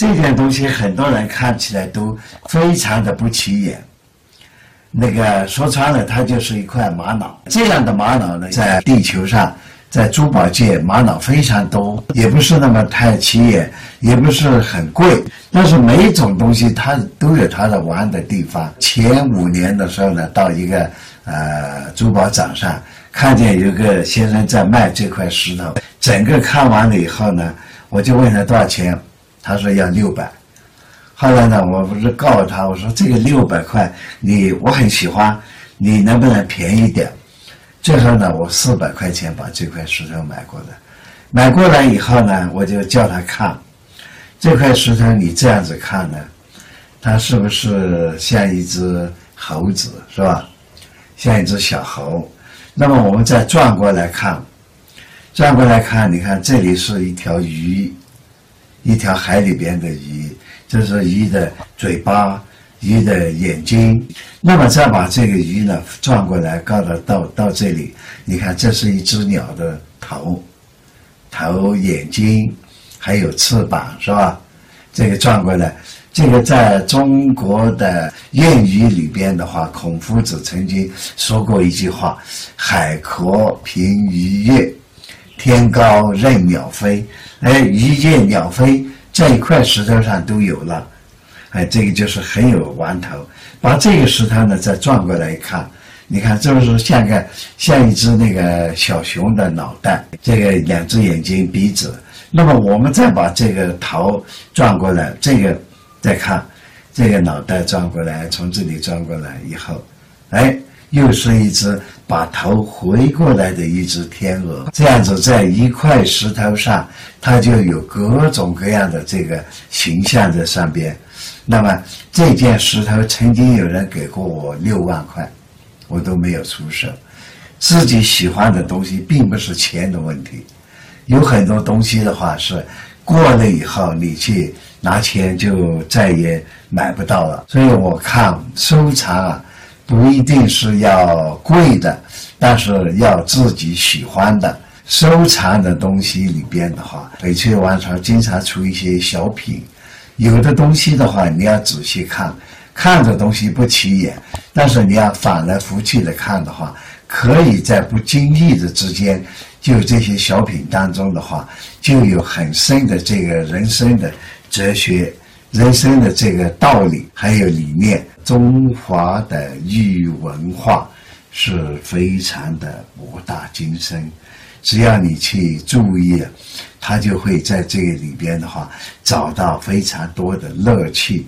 这件东西很多人看起来都非常的不起眼。那个说穿了，它就是一块玛瑙。这样的玛瑙呢，在地球上，在珠宝界，玛瑙非常多，也不是那么太起眼，也不是很贵。但是每一种东西它都有它的玩的地方。前五年的时候呢，到一个呃珠宝展上，看见有个先生在卖这块石头，整个看完了以后呢，我就问他多少钱，他说要六百。后来呢，我不是告诉他，我说这个六百块，你我很喜欢，你能不能便宜点？最后呢，我四百块钱把这块石头买过来。买过来以后呢，我就叫他看这块石头，你这样子看呢，它是不是像一只猴子，是吧？像一只小猴。那么我们再转过来看，转过来看，你看这里是一条鱼，一条海里边的鱼。这是鱼的嘴巴，鱼的眼睛。那么再把这个鱼呢转过来，告到到到这里，你看，这是一只鸟的头，头、眼睛，还有翅膀，是吧？这个转过来，这个在中国的谚语里边的话，孔夫子曾经说过一句话：“海阔凭鱼跃，天高任鸟飞。”哎，鱼跃鸟飞。在一块石头上都有了，哎，这个就是很有玩头。把这个石头呢再转过来一看，你看这不是像个像一只那个小熊的脑袋，这个两只眼睛、鼻子。那么我们再把这个头转过来，这个再看，这个脑袋转过来，从这里转过来以后，哎。又是一只把头回过来的一只天鹅，这样子在一块石头上，它就有各种各样的这个形象在上边。那么这件石头曾经有人给过我六万块，我都没有出手。自己喜欢的东西并不是钱的问题，有很多东西的话是过了以后你去拿钱就再也买不到了。所以我看收藏啊。不一定是要贵的，但是要自己喜欢的。收藏的东西里边的话，翡翠王朝经常出一些小品，有的东西的话，你要仔细看，看着东西不起眼，但是你要翻来覆去的看的话，可以在不经意的之间，就这些小品当中的话，就有很深的这个人生的哲学。人生的这个道理还有理念，中华的玉文化是非常的博大精深。只要你去注意，他就会在这个里边的话找到非常多的乐趣。